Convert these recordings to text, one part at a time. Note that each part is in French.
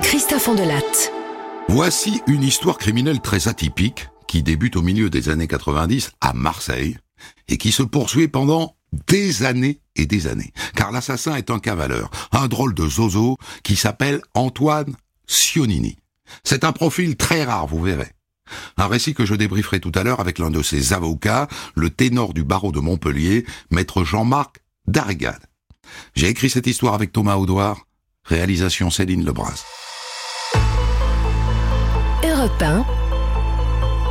Christophe. Voici une histoire criminelle très atypique qui débute au milieu des années 90 à Marseille et qui se poursuit pendant des années et des années. Car l'assassin est un cavaleur, un drôle de zozo qui s'appelle Antoine Sionini. C'est un profil très rare, vous verrez. Un récit que je débrieferai tout à l'heure avec l'un de ses avocats, le ténor du barreau de Montpellier, maître Jean-Marc Darrigade. J'ai écrit cette histoire avec Thomas Audouard, réalisation Céline Lebras. Europe 1,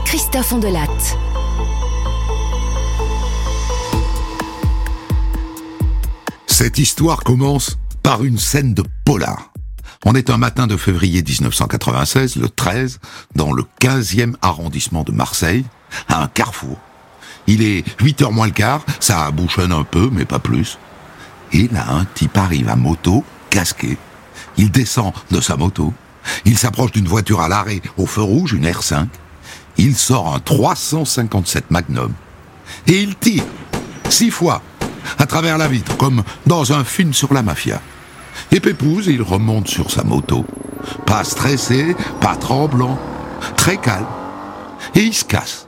Christophe Ondelatte. Cette histoire commence par une scène de polar. On est un matin de février 1996, le 13, dans le 15e arrondissement de Marseille, à un carrefour. Il est 8 heures moins le quart, ça bouchonne un peu, mais pas plus. Et là, un type arrive à moto, casqué. Il descend de sa moto. Il s'approche d'une voiture à l'arrêt au feu rouge, une R5. Il sort un 357 Magnum. Et il tire, six fois, à travers la vitre, comme dans un film sur la mafia. Et Pépouze, il remonte sur sa moto. Pas stressé, pas tremblant, très calme. Et il se casse.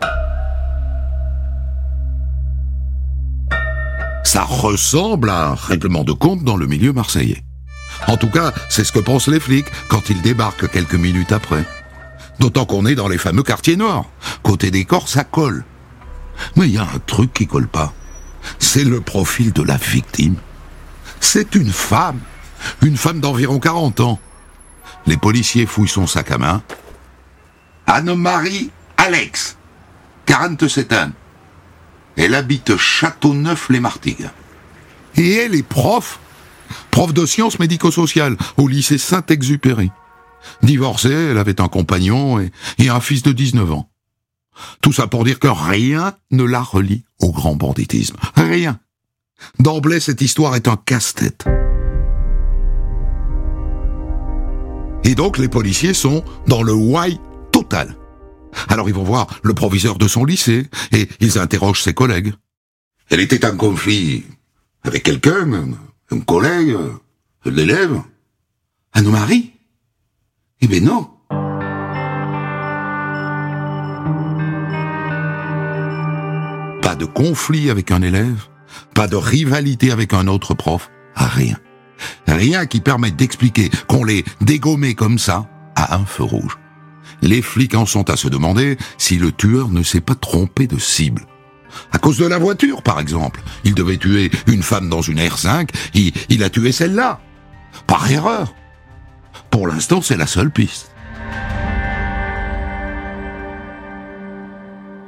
Ça ressemble à un règlement de compte dans le milieu marseillais. En tout cas, c'est ce que pensent les flics quand ils débarquent quelques minutes après. D'autant qu'on est dans les fameux quartiers noirs. Côté des corps, ça colle. Mais il y a un truc qui colle pas. C'est le profil de la victime. C'est une femme. Une femme d'environ 40 ans. Les policiers fouillent son sac à main. Anne-Marie Alex, 47 ans. Elle habite Châteauneuf-les-Martigues. Et elle est prof, prof de sciences médico-sociales au lycée Saint-Exupéry. Divorcée, elle avait un compagnon et, un fils de 19 ans. Tout ça pour dire que rien ne la relie au grand banditisme. Rien. D'emblée, cette histoire est un casse-tête. Et donc, les policiers sont dans le why total. Alors ils vont voir le proviseur de son lycée et ils interrogent ses collègues. Elle était en conflit avec quelqu'un, un collègue, l'élève. Anne-Marie Eh bien non. Pas de conflit avec un élève, pas de rivalité avec un autre prof, rien. Rien qui permette d'expliquer qu'on l'ait dégommé comme ça à un feu rouge. Les flics en sont à se demander si le tueur ne s'est pas trompé de cible. À cause de la voiture, par exemple. Il devait tuer une femme dans une R5, il, il a tué celle-là. Par erreur. Pour l'instant, c'est la seule piste.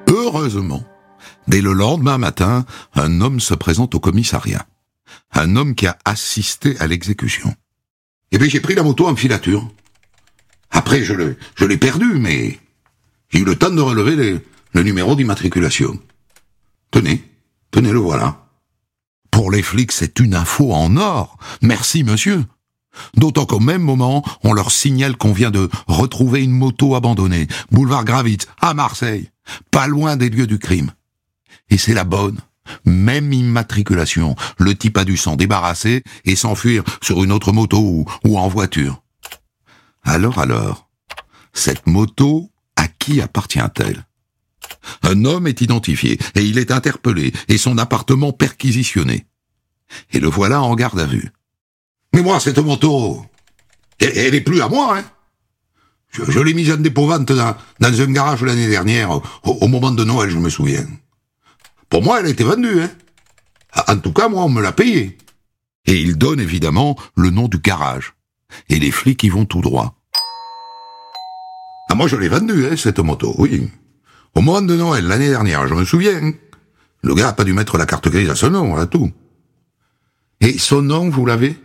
Heureusement, dès le lendemain matin, un homme se présente au commissariat. Un homme qui a assisté à l'exécution. Et puis j'ai pris la moto en filature. Après, je l'ai, perdu, mais j'ai eu le temps de relever le numéro d'immatriculation. Tenez, tenez le voilà. Pour les flics, c'est une info en or. Merci, monsieur. D'autant qu'au même moment, on leur signale qu'on vient de retrouver une moto abandonnée, boulevard Gravitz, à Marseille, pas loin des lieux du crime. Et c'est la bonne. Même immatriculation. Le type a dû s'en débarrasser et s'enfuir sur une autre moto ou, ou en voiture. Alors, alors, cette moto, à qui appartient-elle? Un homme est identifié et il est interpellé et son appartement perquisitionné. Et le voilà en garde à vue. Mais moi, cette moto, elle, elle est plus à moi, hein Je, l'ai mise en dépôt-vente dans, dans un garage l'année dernière, au, au moment de Noël, je me souviens. Pour moi, elle a été vendue, hein En tout cas, moi, on me l'a payée. Et il donne évidemment le nom du garage. Et les flics y vont tout droit. Ah, moi, je l'ai vendue, hein, cette moto, oui. Au moment de Noël, l'année dernière, je me souviens. Le gars a pas dû mettre la carte grise à son nom, voilà tout. Et son nom, vous l'avez?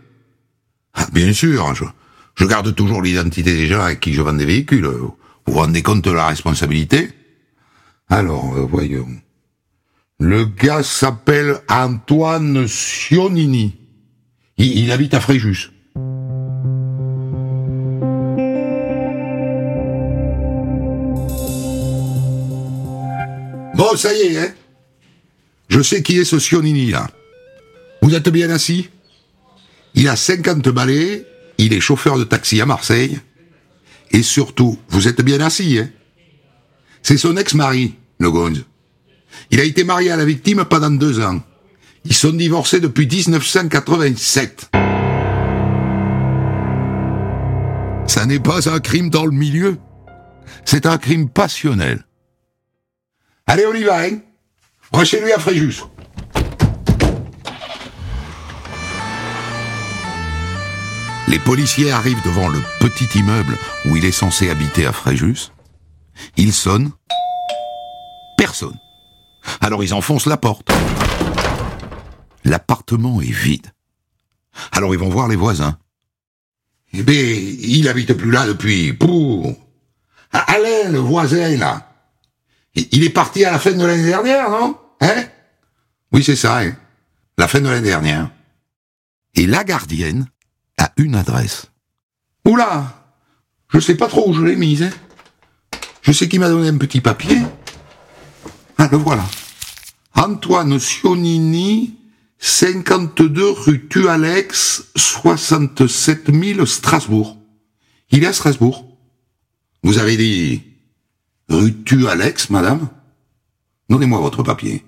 Ah, Bien sûr, je, je garde toujours l'identité des gens avec qui je vends des véhicules. Vous vous rendez compte de la responsabilité? Alors, euh, voyons. Le gars s'appelle Antoine Sionini. Il habite à Fréjus. Bon, ça y est, hein Je sais qui est ce Sionini, là. Vous êtes bien assis? Il a 50 balais, il est chauffeur de taxi à Marseille. Et surtout, vous êtes bien assis, hein C'est son ex-mari, le. Il a été marié à la victime pendant deux ans. Ils sont divorcés depuis 1987. Ça n'est pas un crime dans le milieu. C'est un crime passionnel. Allez, on y va, hein On chez lui à Fréjus. Les policiers arrivent devant le petit immeuble où il est censé habiter à Fréjus. Ils sonnent. Personne. Alors ils enfoncent la porte. L'appartement est vide. Alors ils vont voir les voisins. Eh bien, il habite plus là depuis... Pouh. Alain, le voisin, là. Il est parti à la fin de l'année dernière, non? Hein? Oui, c'est ça, hein La fin de l'année dernière. Et la gardienne a une adresse. Oula Je sais pas trop où je l'ai mise, hein Je sais qu'il m'a donné un petit papier. Ah, le voilà. Antoine Sionini, 52 rue Tualex, 67 000 Strasbourg. Il est à Strasbourg. Vous avez dit rue Tualex, madame? Donnez-moi votre papier.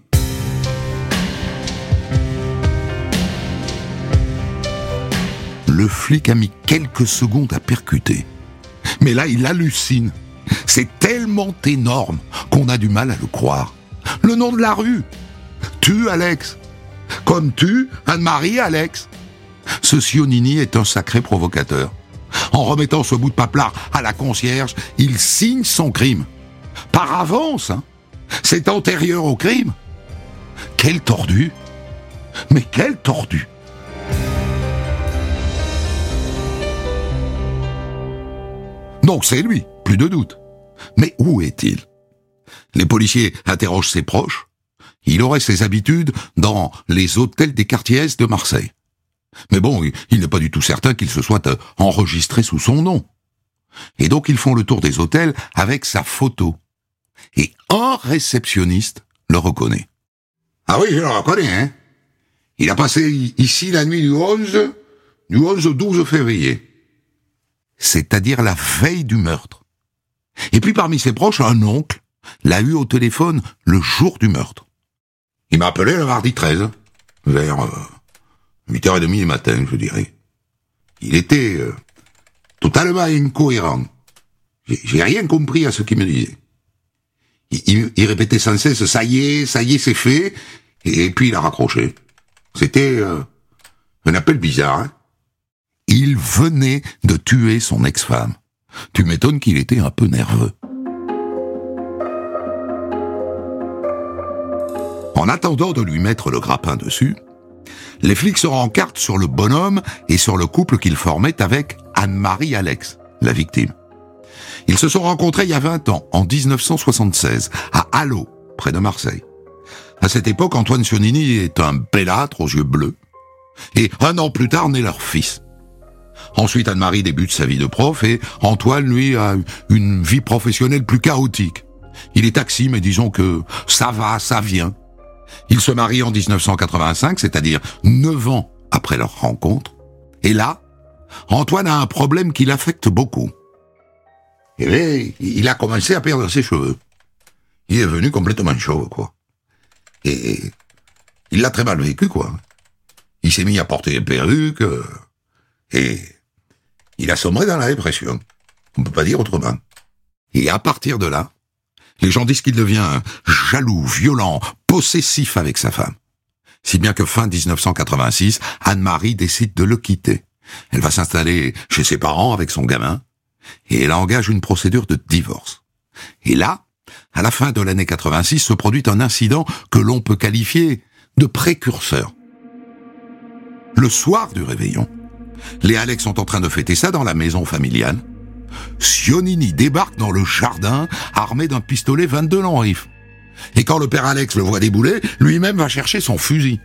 Le flic a mis quelques secondes à percuter. Mais là, il hallucine. C'est tellement énorme qu'on a du mal à le croire. Le nom de la rue. Tu, Alex. Comme tu, Anne-Marie, Alex. Ce Sionini est un sacré provocateur. En remettant ce bout de paplard à la concierge, il signe son crime. Par avance, hein. C'est antérieur au crime. Quel tordu. Mais quel tordu. Donc c'est lui, plus de doute. Mais où est-il? Les policiers interrogent ses proches. Il aurait ses habitudes dans les hôtels des quartiers de Marseille. Mais bon, il n'est pas du tout certain qu'il se soit euh, enregistré sous son nom. Et donc ils font le tour des hôtels avec sa photo. Et un réceptionniste le reconnaît. Ah oui, je le reconnais, hein. Il a passé ici la nuit du 11, du 11 au 12 février. C'est-à-dire la veille du meurtre. Et puis parmi ses proches, un oncle l'a eu au téléphone le jour du meurtre. Il m'a appelé le mardi 13, vers 8h30 du matin, je dirais. Il était euh, totalement incohérent. J'ai rien compris à ce qu'il me disait. Il, répétait sans cesse ça y est, ça y est, c'est fait, et, puis il a raccroché. C'était euh, un appel bizarre. Hein il venait de tuer son ex-femme. Tu m'étonnes qu'il était un peu nerveux. En attendant de lui mettre le grappin dessus, les flics se rencartent sur le bonhomme et sur le couple qu'il formait avec Anne-Marie Alex, la victime. Ils se sont rencontrés il y a 20 ans, en 1976, à Allo, près de Marseille. À cette époque, Antoine Sionini est un bellâtre aux yeux bleus. Et un an plus tard naît leur fils. Ensuite, Anne-Marie débute sa vie de prof et Antoine, lui, a une vie professionnelle plus chaotique. Il est taxi, mais disons que ça va, ça vient. Il se marie en 1985, c'est-à-dire neuf ans après leur rencontre. Et là, Antoine a un problème qui l'affecte beaucoup. Et bien, il a commencé à perdre ses cheveux. Il est venu complètement chauve, quoi. Et il l'a très mal vécu, quoi. Il s'est mis à porter des perruques, euh, et il a sombré dans la dépression. On ne peut pas dire autrement. Et à partir de là, les gens disent qu'il devient jaloux, violent, possessif avec sa femme. Si bien que fin 1986, Anne-Marie décide de le quitter. Elle va s'installer chez ses parents avec son gamin, et elle engage une procédure de divorce. Et là, à la fin de l'année 86, se produit un incident que l'on peut qualifier de précurseur. Le soir du réveillon, les Alex sont en train de fêter ça dans la maison familiale. Sionini débarque dans le jardin armé d'un pistolet 22 longs rifles. Et quand le père Alex le voit débouler, lui-même va chercher son fusil.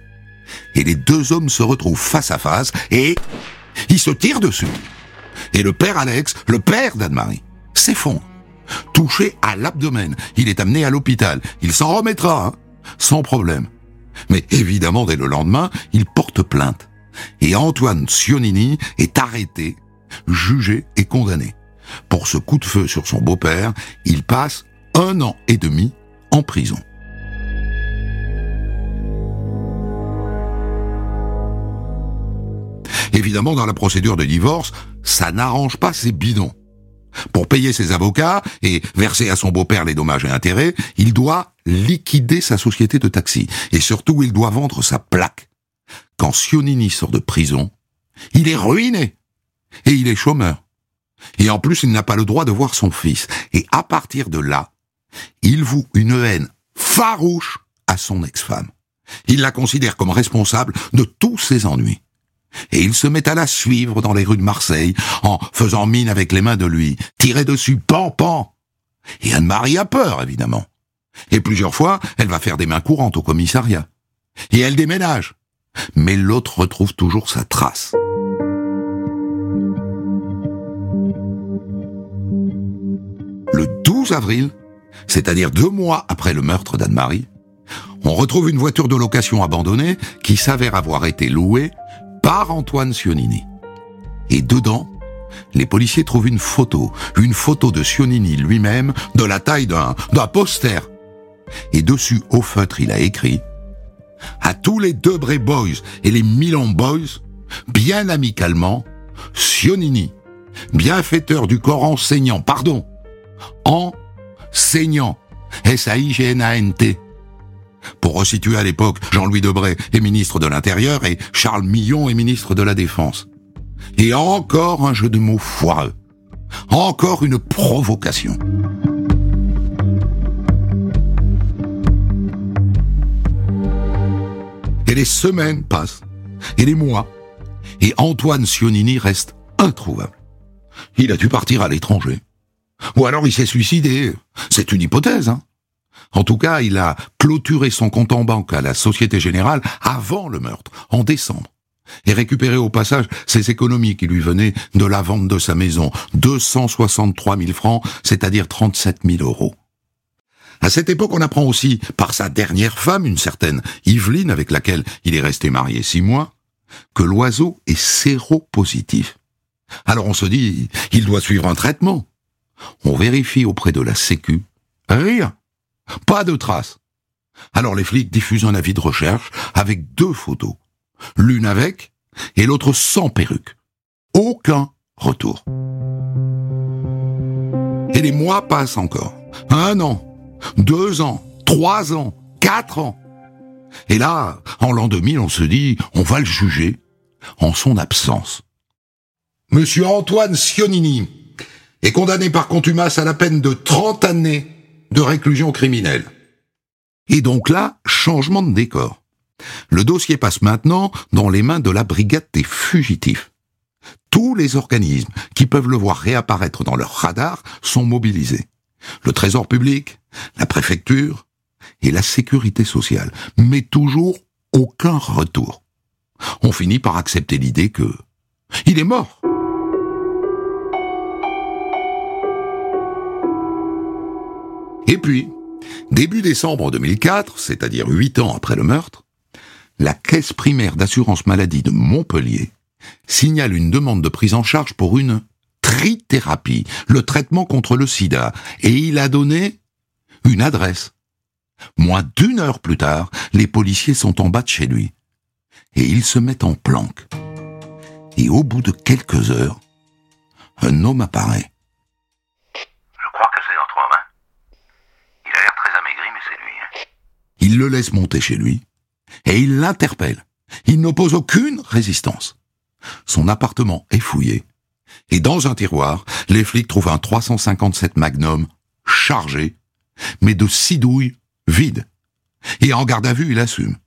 Et les deux hommes se retrouvent face à face et ils se tirent dessus. Et le père Alex, le père d'Anne-Marie, s'effondre. Touché à l'abdomen, il est amené à l'hôpital. Il s'en remettra, hein, sans problème. Mais évidemment, dès le lendemain, il porte plainte et Antoine Sionini est arrêté jugé et condamné. Pour ce coup de feu sur son beau-père, il passe un an et demi en prison. Évidemment, dans la procédure de divorce, ça n'arrange pas ses bidons. Pour payer ses avocats et verser à son beau-père les dommages et intérêts, il doit liquider sa société de taxi. Et surtout, il doit vendre sa plaque. Quand Sionini sort de prison, il est ruiné. Et il est chômeur. Et en plus, il n'a pas le droit de voir son fils. Et à partir de là, il voue une haine farouche à son ex-femme. Il la considère comme responsable de tous ses ennuis. Et il se met à la suivre dans les rues de Marseille, en faisant mine avec les mains de lui, tirer dessus, pan, pan. Et Anne-Marie a peur, évidemment. Et plusieurs fois, elle va faire des mains courantes au commissariat. Et elle déménage. Mais l'autre retrouve toujours sa trace. Le 12 avril, c'est-à-dire deux mois après le meurtre d'Anne-Marie, on retrouve une voiture de location abandonnée qui s'avère avoir été louée par Antoine Sionini. Et dedans, les policiers trouvent une photo, une photo de Sionini lui-même de la taille d'un, d'un poster. Et dessus, au feutre, il a écrit à tous les Debré Boys et les Milan Boys, bien amicalement, Sionini, bienfaiteur du corps enseignant, pardon, enseignant, S-A-I-G-N-A-N-T, pour resituer à l'époque, Jean-Louis Debray est ministre de l'Intérieur et Charles Millon est ministre de la Défense. Et encore un jeu de mots foireux. Encore une provocation. Et les semaines passent, et les mois, et Antoine Sionini reste introuvable. Il a dû partir à l'étranger. Ou alors il s'est suicidé. C'est une hypothèse, hein. En tout cas, il a clôturé son compte en banque à la Société Générale avant le meurtre, en décembre, et récupéré au passage ses économies qui lui venaient de la vente de sa maison, 263 000 francs, c'est-à-dire 37 000 euros. À cette époque, on apprend aussi, par sa dernière femme, une certaine Yveline, avec laquelle il est resté marié six mois, que l'oiseau est séropositif. Alors on se dit, il doit suivre un traitement. On vérifie auprès de la Sécu. Rien. Pas de traces. Alors les flics diffusent un avis de recherche avec deux photos. L'une avec et l'autre sans perruque. Aucun retour. Et les mois passent encore. Un an, deux ans, trois ans, quatre ans. Et là, en l'an 2000, on se dit, on va le juger en son absence. Monsieur Antoine Sionini est condamné par contumace à la peine de 30 années de réclusion criminelle. Et donc là, changement de décor. Le dossier passe maintenant dans les mains de la brigade des fugitifs. Tous les organismes qui peuvent le voir réapparaître dans leur radar sont mobilisés. Le Trésor public, la préfecture et la sécurité sociale. Mais toujours aucun retour. On finit par accepter l'idée que il est mort. Et puis, début décembre 2004, c'est-à-dire huit ans après le meurtre, la caisse primaire d'assurance maladie de Montpellier signale une demande de prise en charge pour une trithérapie, le traitement contre le sida, et il a donné une adresse. Moins d'une heure plus tard, les policiers sont en bas de chez lui. Et ils se mettent en planque. Et au bout de quelques heures, un homme apparaît. Il le laisse monter chez lui et il l'interpelle. Il n'oppose aucune résistance. Son appartement est fouillé. Et dans un tiroir, les flics trouvent un 357 Magnum chargé, mais de six douilles vides. Et en garde à vue, il assume.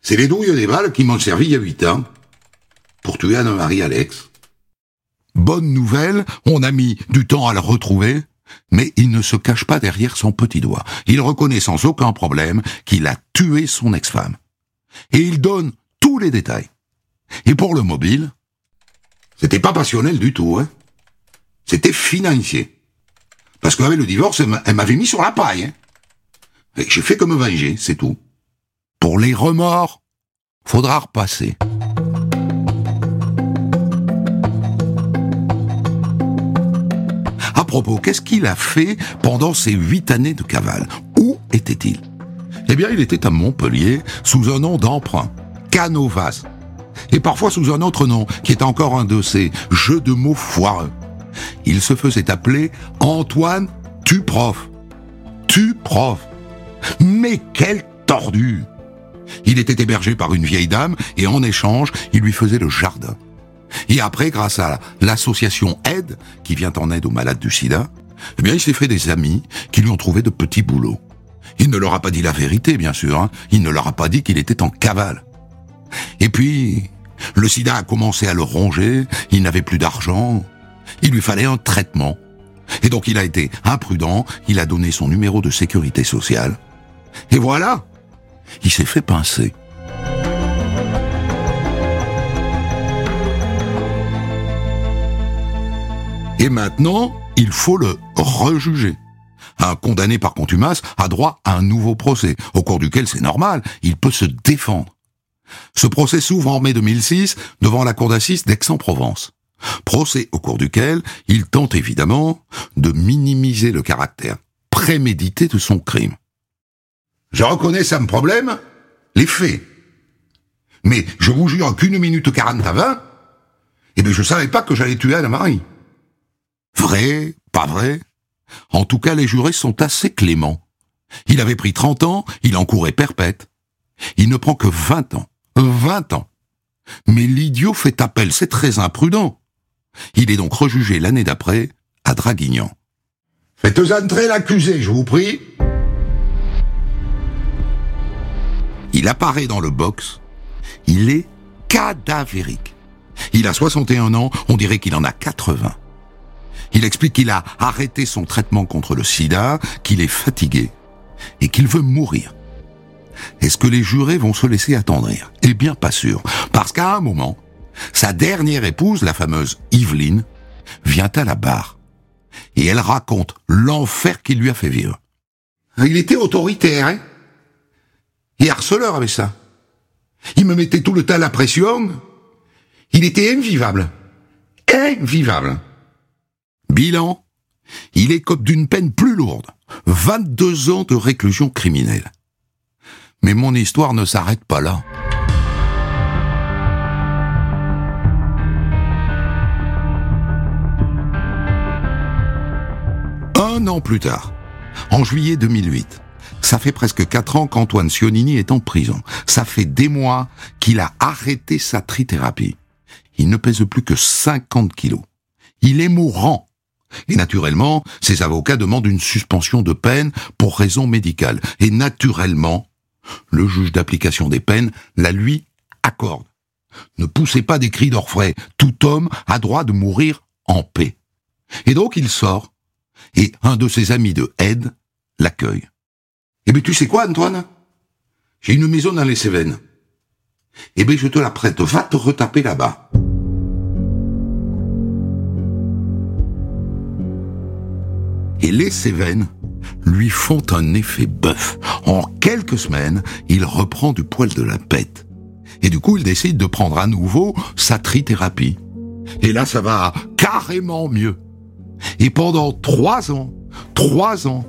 C'est les douilles des balles qui m'ont servi il y a huit ans pour tuer Anne-Marie Alex. Bonne nouvelle, on a mis du temps à la retrouver, mais il ne se cache pas derrière son petit doigt. Il reconnaît sans aucun problème qu'il a tué son ex-femme. Et il donne tous les détails. Et pour le mobile, c'était pas passionnel du tout, hein. C'était financier. Parce qu'avec le divorce, elle m'avait mis sur la paille, hein. Et j'ai fait comme venger, c'est tout. Pour les remords, faudra repasser. Qu'est-ce qu'il a fait pendant ces huit années de cavale? Où était-il? Eh bien, il était à Montpellier sous un nom d'emprunt, Canovas. Et parfois sous un autre nom, qui est encore un de ces jeux de mots foireux. Il se faisait appeler Antoine Tuprof. Tuprof. Mais quel tordu Il était hébergé par une vieille dame et en échange, il lui faisait le jardin. Et après, grâce à l'association Aide, qui vient en aide aux malades du sida, eh bien, il s'est fait des amis qui lui ont trouvé de petits boulots. Il ne leur a pas dit la vérité, bien sûr. Hein. Il ne leur a pas dit qu'il était en cavale. Et puis, le sida a commencé à le ronger, il n'avait plus d'argent, il lui fallait un traitement. Et donc il a été imprudent, il a donné son numéro de sécurité sociale. Et voilà, il s'est fait pincer. Et maintenant, il faut le rejuger. Un condamné par contumace a droit à un nouveau procès, au cours duquel c'est normal, il peut se défendre. Ce procès s'ouvre en mai 2006 devant la cour d'assises d'Aix-en-Provence. Procès au cours duquel il tente évidemment de minimiser le caractère prémédité de son crime. Je reconnais ça me problème, les faits. Mais je vous jure qu'une minute quarante à vingt, eh bien je savais pas que j'allais tuer Anna-Marie. Vrai, pas vrai? En tout cas, les jurés sont assez cléments. Il avait pris 30 ans, il encourait perpète. Il ne prend que 20 ans. 20 ans. Mais l'idiot fait appel, c'est très imprudent. Il est donc rejugé l'année d'après à Draguignan. Faites entrer l'accusé, je vous prie. Il apparaît dans le box. Il est cadavérique. Il a 61 ans, on dirait qu'il en a 80. Il explique qu'il a arrêté son traitement contre le sida, qu'il est fatigué et qu'il veut mourir. Est-ce que les jurés vont se laisser attendrir? Eh bien pas sûr, parce qu'à un moment, sa dernière épouse, la fameuse Yveline, vient à la barre et elle raconte l'enfer qu'il lui a fait vivre. Il était autoritaire, hein? Et harceleur avec ça. Il me mettait tout le temps la pression. Il était invivable. Invivable. Bilan, il écope d'une peine plus lourde, 22 ans de réclusion criminelle. Mais mon histoire ne s'arrête pas là. Un an plus tard, en juillet 2008, ça fait presque quatre ans qu'Antoine Sionini est en prison. Ça fait des mois qu'il a arrêté sa trithérapie. Il ne pèse plus que 50 kilos. Il est mourant. Et naturellement, ses avocats demandent une suspension de peine pour raison médicale. Et naturellement, le juge d'application des peines la lui accorde. Ne poussez pas des cris d'orfraie. Tout homme a droit de mourir en paix. Et donc il sort, et un de ses amis de aide l'accueille. Eh bien tu sais quoi, Antoine? J'ai une maison dans les Cévennes. Eh bien je te la prête, va te retaper là-bas. Et les Cévennes lui font un effet bœuf. En quelques semaines, il reprend du poil de la bête. Et du coup, il décide de prendre à nouveau sa trithérapie. Et là, ça va carrément mieux. Et pendant trois ans, trois ans,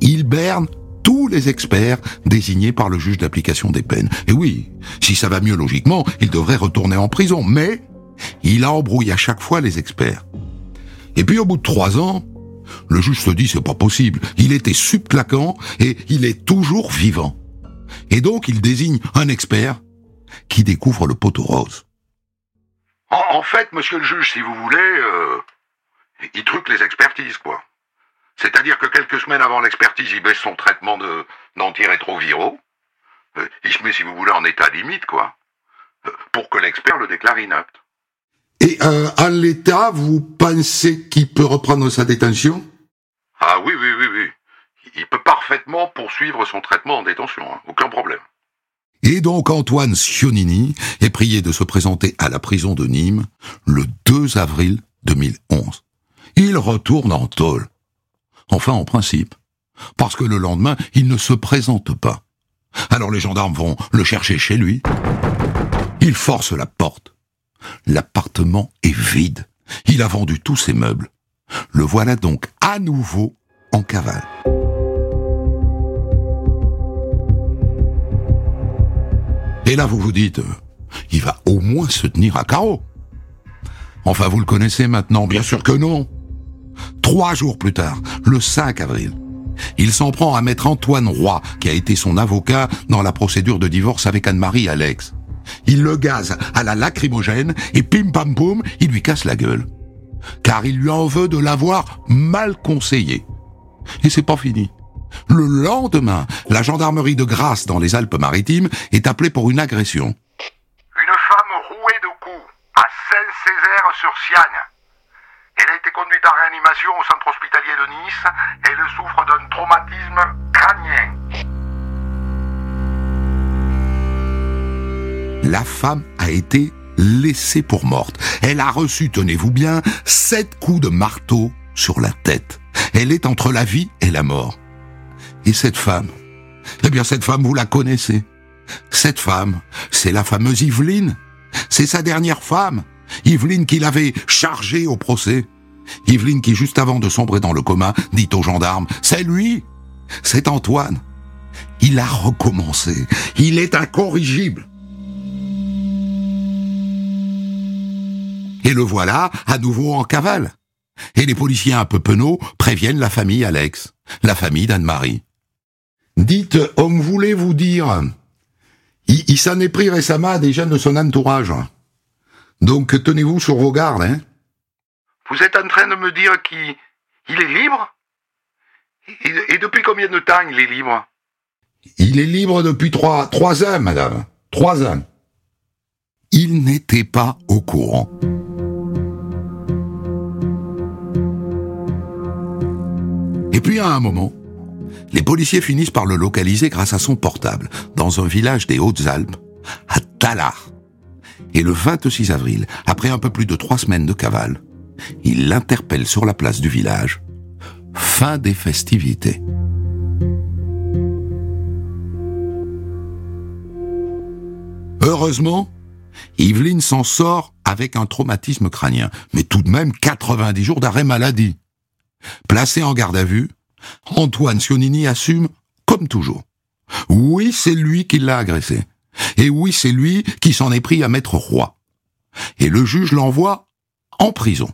il berne tous les experts désignés par le juge d'application des peines. Et oui, si ça va mieux logiquement, il devrait retourner en prison. Mais il embrouille à chaque fois les experts. Et puis au bout de trois ans, le juge se dit c'est pas possible. Il était subclaquant et il est toujours vivant. Et donc il désigne un expert qui découvre le poteau rose. En, fait, monsieur le juge, si vous voulez, euh, il truque les expertises, quoi. C'est-à-dire que quelques semaines avant l'expertise, il baisse son traitement de d'antirétroviraux. Euh, il se met, si vous voulez, en état limite, quoi. Euh, pour que l'expert le déclare inapte. Et euh, en l'état, vous pensez qu'il peut reprendre sa détention? Ah oui, oui, oui, oui. Il peut parfaitement poursuivre son traitement en détention, hein. aucun problème. Et donc Antoine Sionini est prié de se présenter à la prison de Nîmes le 2 avril 2011. Il retourne en tôle. Enfin, en principe. Parce que le lendemain, il ne se présente pas. Alors les gendarmes vont le chercher chez lui. Il force la porte. L'appartement est vide. Il a vendu tous ses meubles. Le voilà donc à nouveau en cavale. Et là, vous vous dites, il va au moins se tenir à carreau. Enfin, vous le connaissez maintenant, bien sûr que non. Trois jours plus tard, le 5 avril, il s'en prend à maître Antoine Roy, qui a été son avocat dans la procédure de divorce avec Anne-Marie Alex. Il le gaze à la lacrymogène et pim pam poum, il lui casse la gueule. Car il lui en veut de l'avoir mal conseillé. Et c'est pas fini. Le lendemain, la gendarmerie de Grasse dans les Alpes-Maritimes est appelée pour une agression. Une femme rouée de coups à Saint-Césaire-sur-Siagne. Elle a été conduite en réanimation au centre hospitalier de Nice. Elle souffre d'un traumatisme crânien. La femme a été laissée pour morte. Elle a reçu, tenez-vous bien, sept coups de marteau sur la tête. Elle est entre la vie et la mort. Et cette femme Eh bien, cette femme, vous la connaissez. Cette femme, c'est la fameuse Yveline. C'est sa dernière femme. Yveline qui l'avait chargée au procès. Yveline qui, juste avant de sombrer dans le coma, dit aux gendarmes, c'est lui, c'est Antoine. Il a recommencé. Il est incorrigible. Et le voilà, à nouveau en cavale. Et les policiers un peu penauds préviennent la famille Alex, la famille d'Anne-Marie. Dites, homme voulait vous dire, il, il s'en est pris récemment à des jeunes de son entourage. Donc tenez-vous sur vos gardes, hein. Vous êtes en train de me dire qu'il il est libre? Et, et depuis combien de temps il est libre? Il est libre depuis trois, trois ans, madame. Trois ans. Il n'était pas au courant. Et puis à un moment, les policiers finissent par le localiser grâce à son portable, dans un village des Hautes-Alpes, à Tallard. Et le 26 avril, après un peu plus de trois semaines de cavale, il l'interpelle sur la place du village. Fin des festivités. Heureusement, Yveline s'en sort avec un traumatisme crânien, mais tout de même 90 jours d'arrêt maladie. Placé en garde à vue, Antoine Sionini assume comme toujours. Oui, c'est lui qui l'a agressé. Et oui, c'est lui qui s'en est pris à Maître Roi. Et le juge l'envoie en prison.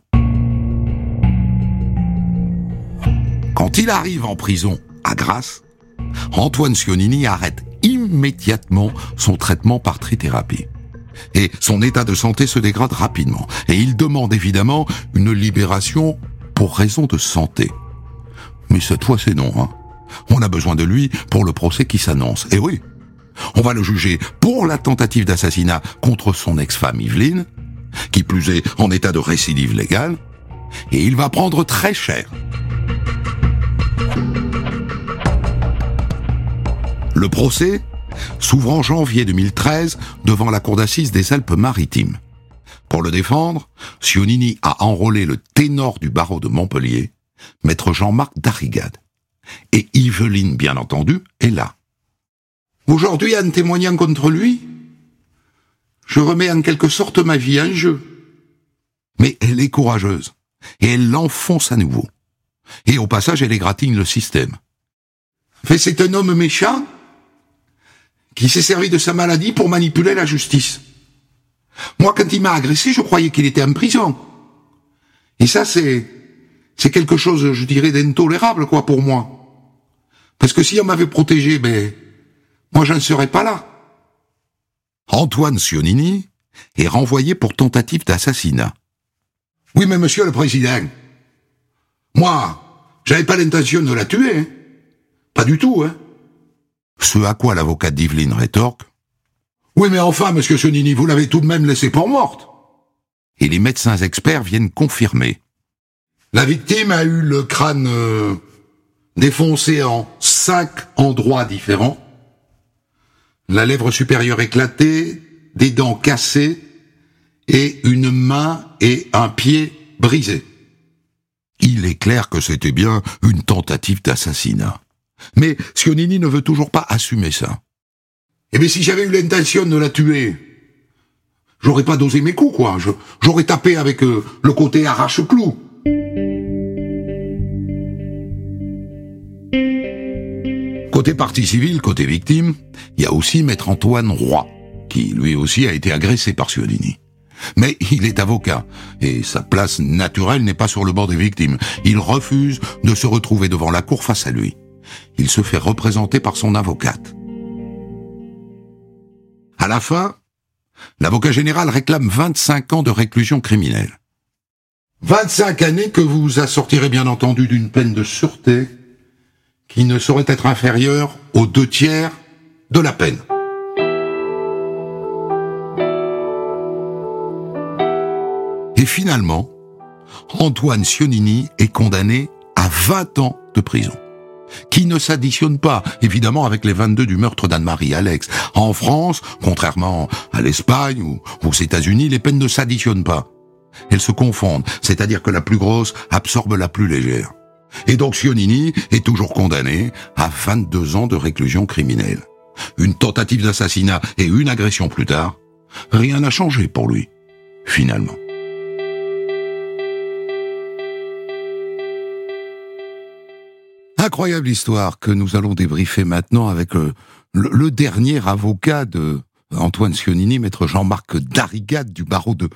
Quand il arrive en prison à Grasse, Antoine Sionini arrête immédiatement son traitement par trithérapie. Et son état de santé se dégrade rapidement. Et il demande évidemment une libération pour raison de santé. Mais cette fois c'est non. Hein. On a besoin de lui pour le procès qui s'annonce. Et oui, on va le juger pour la tentative d'assassinat contre son ex-femme Yveline, qui plus est en état de récidive légale, et il va prendre très cher. Le procès s'ouvre en janvier 2013 devant la cour d'assises des Alpes-Maritimes. Pour le défendre, Sionini a enrôlé le ténor du barreau de Montpellier, maître Jean-Marc Darrigade. Et Yveline, bien entendu, est là. Aujourd'hui, en témoignant contre lui, je remets en quelque sorte ma vie en jeu. Mais elle est courageuse, et elle l'enfonce à nouveau. Et au passage, elle égratigne le système. Fait, c'est un homme méchant qui s'est servi de sa maladie pour manipuler la justice. Moi, quand il m'a agressé, je croyais qu'il était en prison. Et ça, c'est, c'est quelque chose, je dirais, d'intolérable, quoi, pour moi. Parce que si on m'avait protégé, ben, moi, je ne serais pas là. Antoine Sionini est renvoyé pour tentative d'assassinat. Oui, mais monsieur le président, moi, j'avais pas l'intention de la tuer, hein. Pas du tout, hein. Ce à quoi l'avocat d'Yveline rétorque. Oui, mais enfin, monsieur Sionini, vous l'avez tout de même laissée pour morte. Et les médecins experts viennent confirmer. La victime a eu le crâne euh, défoncé en cinq endroits différents, la lèvre supérieure éclatée, des dents cassées et une main et un pied brisés. Il est clair que c'était bien une tentative d'assassinat. Mais Sionini ne veut toujours pas assumer ça. Eh bien, si j'avais eu l'intention de la tuer, j'aurais pas dosé mes coups, quoi. J'aurais tapé avec euh, le côté arrache-clou. Côté partie civile, côté victime, il y a aussi maître Antoine Roy, qui lui aussi a été agressé par Ciodini. Mais il est avocat, et sa place naturelle n'est pas sur le bord des victimes. Il refuse de se retrouver devant la cour face à lui. Il se fait représenter par son avocate. À la fin, l'avocat général réclame 25 ans de réclusion criminelle. 25 années que vous assortirez bien entendu d'une peine de sûreté qui ne saurait être inférieure aux deux tiers de la peine. Et finalement, Antoine Sionini est condamné à 20 ans de prison qui ne s'additionne pas, évidemment, avec les 22 du meurtre d'Anne-Marie Alex. En France, contrairement à l'Espagne ou aux États-Unis, les peines ne s'additionnent pas. Elles se confondent, c'est-à-dire que la plus grosse absorbe la plus légère. Et donc Sionini est toujours condamné à 22 ans de réclusion criminelle. Une tentative d'assassinat et une agression plus tard, rien n'a changé pour lui, finalement. Incroyable histoire que nous allons débriefer maintenant avec le, le, dernier avocat de Antoine Sionini, maître Jean-Marc Darigade du barreau de,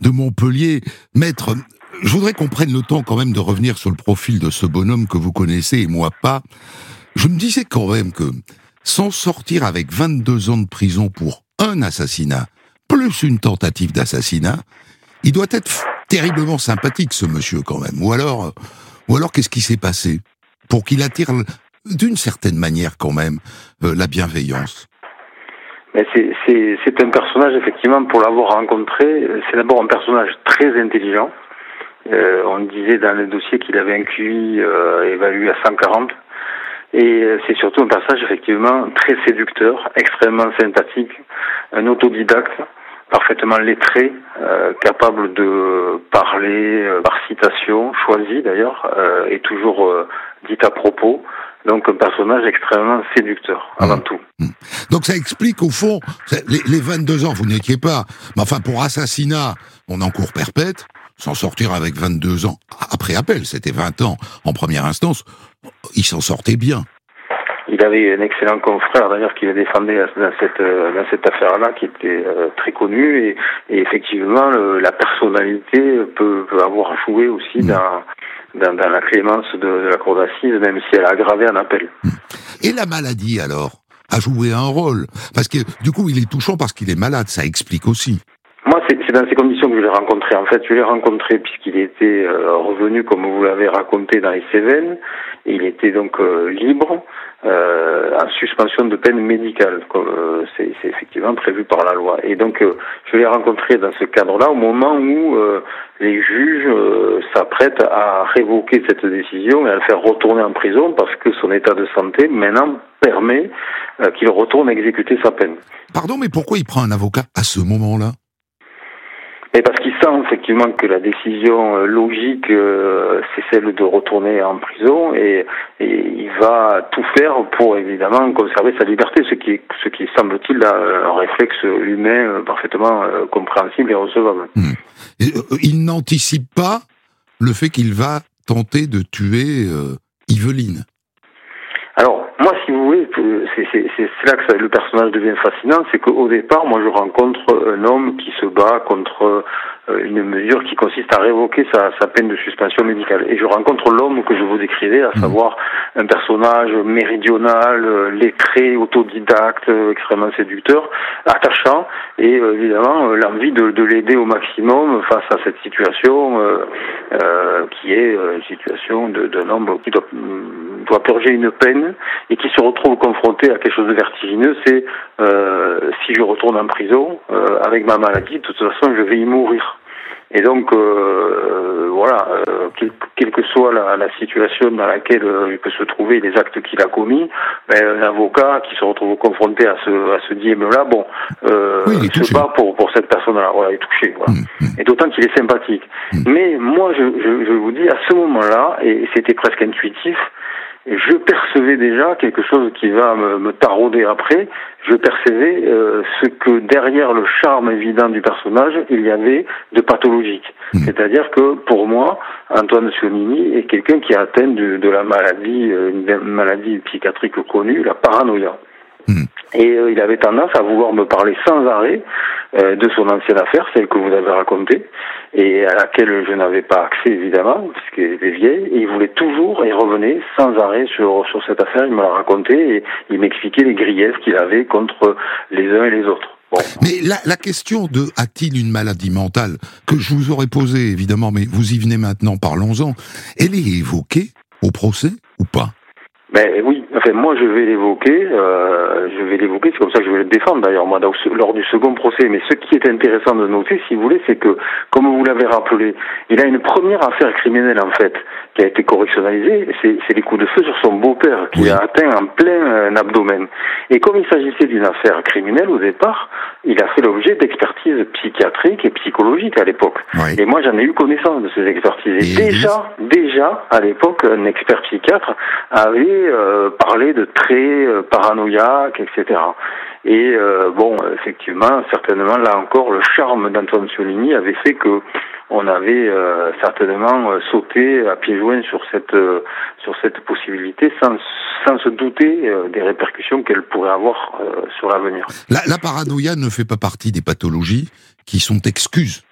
de Montpellier. Maître, je voudrais qu'on prenne le temps quand même de revenir sur le profil de ce bonhomme que vous connaissez et moi pas. Je me disais quand même que sans sortir avec 22 ans de prison pour un assassinat, plus une tentative d'assassinat, il doit être terriblement sympathique ce monsieur quand même. Ou alors, ou alors qu'est-ce qui s'est passé? Pour qu'il attire d'une certaine manière quand même euh, la bienveillance c'est un personnage, effectivement, pour l'avoir rencontré, c'est d'abord un personnage très intelligent. Euh, on disait dans le dossier qu'il avait un QI euh, évalué à 140. Et c'est surtout un personnage, effectivement, très séducteur, extrêmement sympathique, un autodidacte, parfaitement lettré, capable de parler par citation, choisi d'ailleurs, et toujours dit à propos. Donc un personnage extrêmement séducteur, avant mmh. tout. Mmh. Donc ça explique au fond, les, les 22 ans, vous n'étiez pas, mais enfin pour assassinat, on en court perpète, s'en sortir avec 22 ans, après appel, c'était 20 ans en première instance, il s'en sortait bien. Il avait un excellent confrère d'ailleurs qui le défendait dans cette euh, dans cette affaire-là, qui était euh, très connu et, et effectivement la personnalité peut, peut, avoir joué aussi mmh. dans dans, la clémence de, la cour d'assises, même si elle a aggravé un appel. Et la maladie alors a joué un rôle? Parce que du coup, il est touchant parce qu'il est malade, ça explique aussi. Moi, c'est dans ces conditions que je l'ai rencontré. En fait, je l'ai rencontré puisqu'il était euh, revenu, comme vous l'avez raconté, dans les Cévennes. Il était donc euh, libre euh, en suspension de peine médicale, comme euh, c'est effectivement prévu par la loi. Et donc, euh, je l'ai rencontré dans ce cadre-là au moment où euh, les juges s'apprêtent à révoquer cette décision et à le faire retourner en prison parce que son état de santé maintenant permet qu'il retourne exécuter sa peine. Pardon, mais pourquoi il prend un avocat à ce moment-là? Et parce qu'il sent effectivement que la décision euh, logique, euh, c'est celle de retourner en prison et, il va tout faire pour évidemment conserver sa liberté, ce qui, ce qui semble-t-il un réflexe humain parfaitement euh, compréhensible et recevable. Hmm. il n'anticipe pas le fait qu'il va tenter de tuer Yveline. Alors, moi, si vous voulez, c'est là que le personnage devient fascinant, c'est qu'au départ, moi, je rencontre un homme qui se bat contre euh, une mesure qui consiste à révoquer sa, sa, peine de suspension médicale. Et je rencontre l'homme que je vous décrivais, à mmh. savoir un personnage méridional, euh, lettré, autodidacte, euh, extrêmement séducteur, attachant, et évidemment l'envie de, de l'aider au maximum face à cette situation euh, qui est une situation d'un homme qui doit, doit, purger une peine et qui se retrouve confronté à quelque chose de vertigineux, c'est si je retourne en prison avec ma maladie, de toute façon je vais y mourir. Et donc, euh, voilà, euh, quelle, que soit la, la, situation dans laquelle euh, il peut se trouver, les actes qu'il a commis, ben, un avocat qui se retrouve confronté à ce, à ce dilemme-là, bon, euh, se bat pour, pour cette personne-là, voilà, il est touché. Voilà. Mmh, mmh. Et d'autant qu'il est sympathique. Mmh. Mais moi, je, je, je, vous dis, à ce moment-là, et c'était presque intuitif, je percevais déjà quelque chose qui va me, me tarauder après. Je percevais euh, ce que derrière le charme évident du personnage, il y avait de pathologique. Hmm. C'est-à-dire que pour moi, Antoine Sionini est quelqu'un qui a atteint de, de la maladie, euh, une maladie psychiatrique connue, la paranoïa. Hmm. Et euh, il avait tendance à vouloir me parler sans arrêt euh, de son ancienne affaire, celle que vous avez racontée, et à laquelle je n'avais pas accès évidemment, puisqu'elle était vieille. Et il voulait toujours, et revenait sans arrêt sur, sur cette affaire, il me l'a raconté, et il m'expliquait les griefs qu'il avait contre les uns et les autres. Bon. Mais la, la question de a-t-il une maladie mentale que je vous aurais posée évidemment, mais vous y venez maintenant, parlons-en. Elle est évoquée au procès ou pas? Ben oui, enfin moi je vais l'évoquer, euh, je vais l'évoquer, c'est comme ça que je vais le défendre d'ailleurs moi lors du second procès. Mais ce qui est intéressant de noter, si vous voulez, c'est que, comme vous l'avez rappelé, il a une première affaire criminelle en fait qui a été correctionnalisée, c'est les coups de feu sur son beau-père qui Oui. a atteint en plein euh, abdomen. Et comme il s'agissait d'une affaire criminelle au départ, il a fait l'objet d'expertises psychiatriques et psychologiques à l'époque. Oui. Et moi, j'en ai eu connaissance de ces expertises. Et Et déjà, déjà, à l'époque, un expert psychiatre avait euh, parlé de traits euh, paranoïaques, etc. Et euh, bon, effectivement, certainement, là encore, le charme d'Antoine Solini avait fait que on avait euh, certainement euh, sauté à pieds joints sur cette sur cette possibilité, sans sans se douter des répercussions qu'elle pourrait avoir sur l'avenir. la, paranoïa ne fait pas partie des pathologies qui sont excuses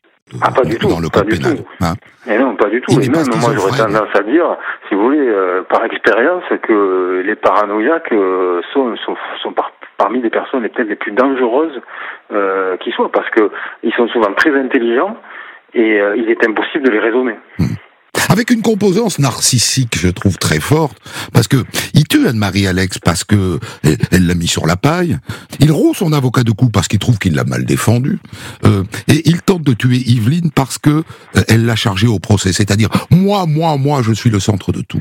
Ah, pas du tout, dans le pas code pénal. tout. hein. Mais non, pas du tout. Il Et même moi, j'aurais tendance à dire, si vous voulez, euh, par expérience, que les paranoïaques euh, sont, sont, sont par- parmi les personnes les peut-être les plus dangereuses euh, qui soient, parce que ils sont souvent très intelligents et il est impossible de les raisonner. Avec une composance narcissique, je trouve très forte, parce que il tue Anne-Marie Alex parce que elle l'a mis sur la paille. Il rompt son avocat de coups parce qu'il trouve qu'il l'a mal défendu. Euh, et il tente de tuer Yveline parce que euh, elle l'a chargé au procès. C'est-à-dire, moi, moi, moi, je suis le centre de tout.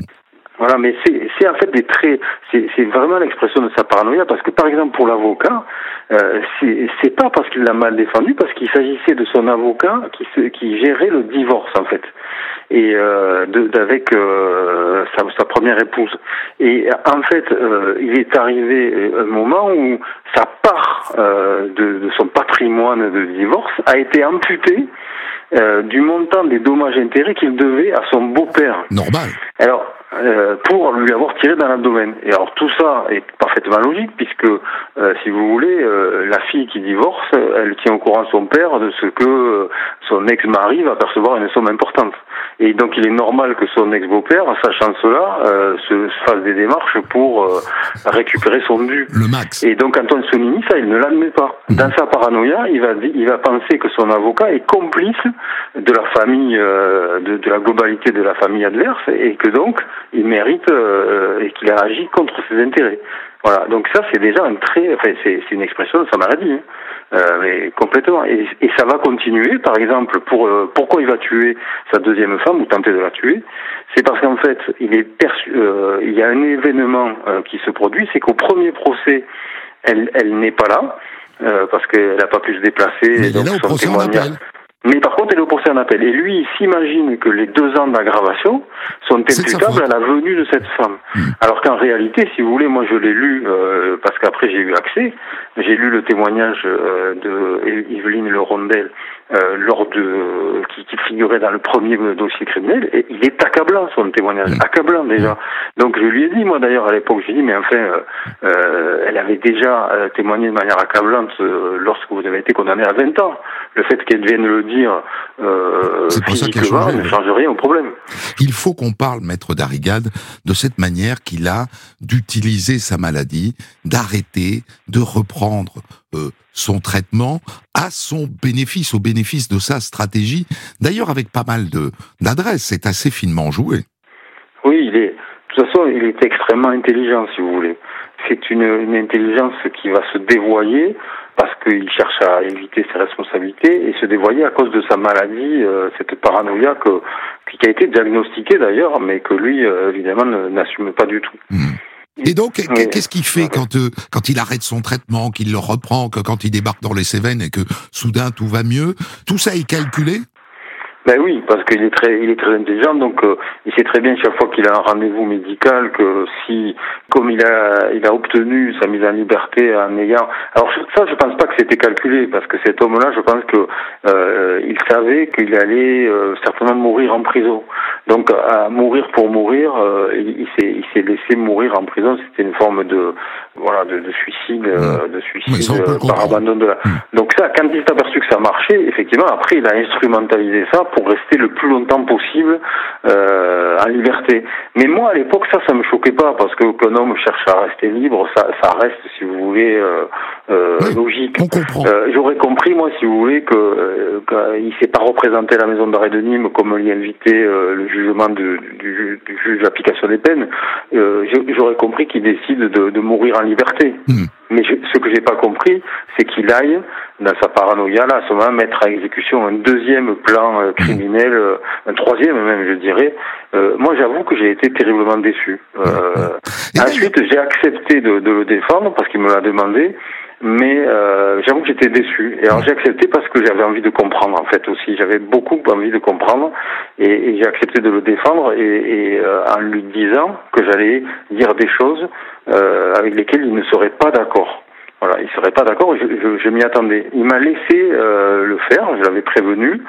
Voilà, mais c'est en fait des traits, c'est vraiment l'expression de sa paranoïa, parce que par exemple pour l'avocat, euh, c'est pas parce qu'il l'a mal défendu, parce qu'il s'agissait de son avocat qui, se, qui gérait le divorce en fait, et euh, d'avec euh, sa, sa première épouse. Et en fait, euh, il est arrivé un moment où sa part de, de son patrimoine de divorce a été amputée du montant des dommages-intérêts qu'il devait à son beau-père. Normal. Alors, euh, pour lui avoir tiré dans l'abdomen. Et alors tout ça est parfaitement logique puisque, euh, si vous voulez, euh, la fille qui divorce, elle tient au courant son père de ce que son ex-mari va percevoir une somme importante. Et donc il est normal que son ex-beau-père, sachant cela, euh, se, se fasse des démarches pour euh, récupérer son dû. Le max. Et donc Antoine Sonini, ça, il ne l'admet pas. Dans sa paranoïa, il va, il va penser que son avocat est complice de la famille, euh, de, de la globalité de la famille adverse, et que donc il mérite euh, et qu'il a agi contre ses intérêts. Voilà. Donc ça, c'est déjà un trait. Enfin, c'est c'est une expression de sa maladie. hein. Euh, mais complètement. Et, et ça va continuer. Par exemple, pour euh, pourquoi il va tuer sa deuxième femme ou tenter de la tuer, c'est parce qu'en fait, il est perçu. euh, il y a un événement euh, qui se produit, c'est qu'au premier procès, elle, elle n'est pas là. euh, parce qu'elle n'a pas pu se déplacer. Mais et il est donc là au son procès témoignage-. Mais par contre, elle est au procès en appel. Et lui, il s'imagine que les deux ans d'aggravation sont imputables à la venue de cette femme. Hmm. Alors qu'en réalité, si vous voulez, moi je l'ai lu, euh, parce qu'après j'ai eu accès, j'ai lu le témoignage euh, de Yveline Le Rondel euh, lors de qui, qui figurait dans le premier dossier criminel, et il est accablant son témoignage, Hmm. accablant déjà. Donc je lui ai dit, moi d'ailleurs à l'époque, j'ai dit, mais enfin, euh, euh, elle avait déjà témoigné de manière accablante lorsque vous avez été condamné à 20 ans. Le fait qu'elle vienne le dire physiquement ne change rien au problème. Il faut qu'on parle, maître Darrigade, de cette manière qu'il a d'utiliser sa maladie, d'arrêter, de reprendre euh, son traitement à son bénéfice, au bénéfice de sa stratégie. D'ailleurs, avec pas mal de d'adresses, c'est assez finement joué. Oui, il est. De toute façon, il est extrêmement intelligent, si vous voulez. C'est une, une intelligence qui va se dévoyer parce qu'il cherche à éviter ses responsabilités et se dévoyer à cause de sa maladie, euh, cette paranoïa que, qui a été diagnostiquée d'ailleurs, mais que lui, euh, évidemment, n'assume pas du tout. Hmm. Et donc, Oui. qu'est-ce qu'il fait quand euh, quand il arrête son traitement, qu'il le reprend, que quand il débarque dans les Cévennes et que soudain tout va mieux? Tout ça est calculé? Ben oui, parce qu'il est très, il est très intelligent, donc euh, il sait très bien chaque fois qu'il a un rendez-vous médical que si, comme il a, il a obtenu sa mise en liberté en ayant, alors ça, je pense pas que c'était calculé, parce que cet homme-là, je pense que euh, il savait qu'il allait euh, certainement mourir en prison. Donc, à mourir pour mourir, il, il s'est, il s'est laissé mourir en prison. C'était une forme de, voilà, de, de suicide, de suicide par abandon de la. Mmh. Donc ça, quand il s'est aperçu que ça marchait, effectivement, après, il a instrumentalisé ça pour rester le plus longtemps possible euh, en liberté. Mais moi, à l'époque, ça, ça me choquait pas parce que qu'un homme cherche à rester libre, ça, ça reste, si vous voulez, euh, euh, logique. J'aurais compris, moi, si vous voulez, que il s'est pas représenté à la maison d'arrêt de Nîmes comme l'y invitait le jugement du, du, juge d'application des peines. J'aurais compris qu'il décide de, de, mourir en liberté. Mmh. Mais je, ce que j'ai pas compris, c'est qu'il aille dans sa paranoïa là, à ce moment, mettre à exécution un deuxième plan euh, criminel, euh, un troisième même, je dirais. Euh, moi, j'avoue que j'ai été terriblement déçu. Euh, ensuite, j'ai accepté de, de, le défendre parce qu'il me l'a demandé. Mais euh, j'avoue que j'étais déçu. Et alors j'ai accepté parce que j'avais envie de comprendre en fait aussi. J'avais beaucoup envie de comprendre et, et j'ai accepté de le défendre et, et euh, en lui disant que j'allais dire des choses euh, avec lesquelles il ne serait pas d'accord. Voilà, il serait pas d'accord. Je, je, je m'y attendais. Il m'a laissé euh, le faire. Je l'avais prévenu.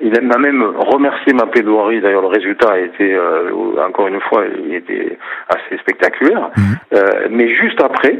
Il m'a même remercié ma plaidoirie. D'ailleurs, le résultat a été, euh, encore une fois, il était assez spectaculaire. Mmh. Euh, mais juste après,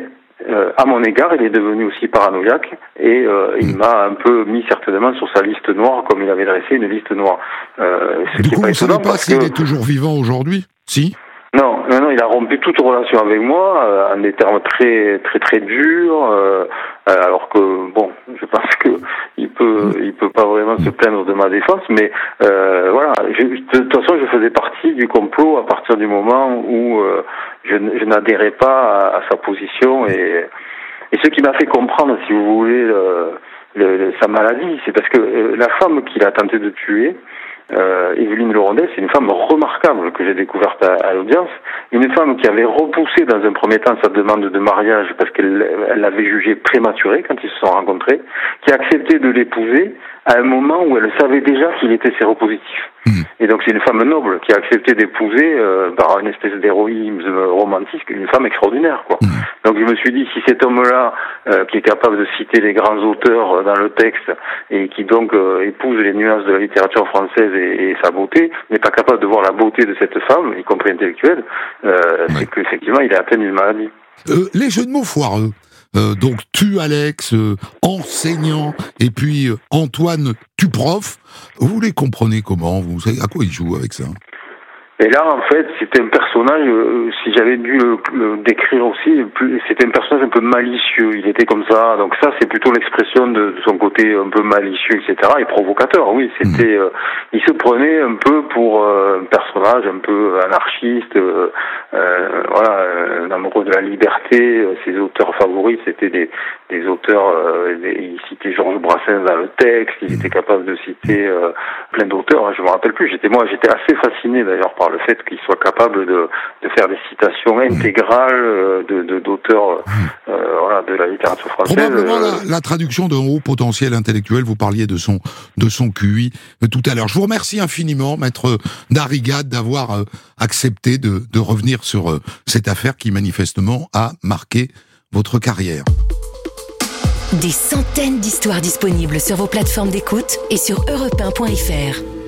euh, à mon égard, il est devenu aussi paranoïaque et euh, il mmh. m'a un peu mis certainement sur sa liste noire, comme il avait dressé une liste noire. Euh, ce du coup, pas on ne pas s'il est toujours vivant aujourd'hui? Si? Non, non, non, il a rompu toute relation avec moi euh, en des termes très, très, très durs. Euh, euh, alors que bon, je pense que il peut, il peut pas vraiment se plaindre de ma défense, mais euh, voilà. Je, de toute façon, je faisais partie du complot à partir du moment où euh, je, je n'adhérais pas à, à, sa position et, et ce qui m'a fait comprendre, si vous voulez, le, le, sa maladie, c'est parce que la femme qu'il a tenté de tuer euh, Evelyne Laurendais, c'est une femme remarquable que j'ai découverte à, à l'audience. Une femme qui avait repoussé dans un premier temps sa demande de mariage parce qu'elle l'avait jugée prématurée quand ils se sont rencontrés, qui a accepté de l'épouser à un moment où elle savait déjà qu'il était séropositif. Mmh. Et donc c'est une femme noble qui a accepté d'épouser euh, par une espèce d'héroïsme romantique une femme extraordinaire. Quoi. Mmh. Donc je me suis dit si cet homme-là, euh, qui est capable de citer les grands auteurs euh, dans le texte et qui donc épouse les nuances de la littérature française et, et sa beauté, n'est pas capable de voir la beauté de cette femme, y compris intellectuelle, ouais. c'est qu'effectivement il est atteint d'une maladie. les jeux de mots foireux. Euh, donc tu Alex, euh, enseignant, et puis euh, Antoine, tu prof. Vous les comprenez comment? Vous savez à quoi il joue avec ça? Et là, en fait, c'était un personnage, euh, si j'avais dû le, le, décrire aussi, c'était un personnage un peu malicieux. Il était comme ça. Donc ça, c'est plutôt l'expression de, de, son côté un peu malicieux, etc. Et provocateur, oui. C'était, mmh. euh, il se prenait un peu pour euh, un personnage un peu anarchiste, voilà, un amoureux de la liberté. Ses auteurs favoris, c'était des, des auteurs. Des, il citait Georges Brassens dans le texte. Il était capable de citer plein d'auteurs. Hein, je me rappelle plus. J'étais moi, j'étais assez fasciné d'ailleurs par le fait qu'il soit capable de, de, faire des citations intégrales de d'auteurs euh, voilà, de la littérature française. Probablement la, la traduction d'un haut potentiel intellectuel. Vous parliez de son de son QI tout à l'heure. Je vous remercie infiniment, maître Darigade, d'avoir euh, accepté de, de revenir sur euh, cette affaire qui manifestement a marqué votre carrière. Des centaines d'histoires disponibles sur vos plateformes d'écoute et sur europe1.fr.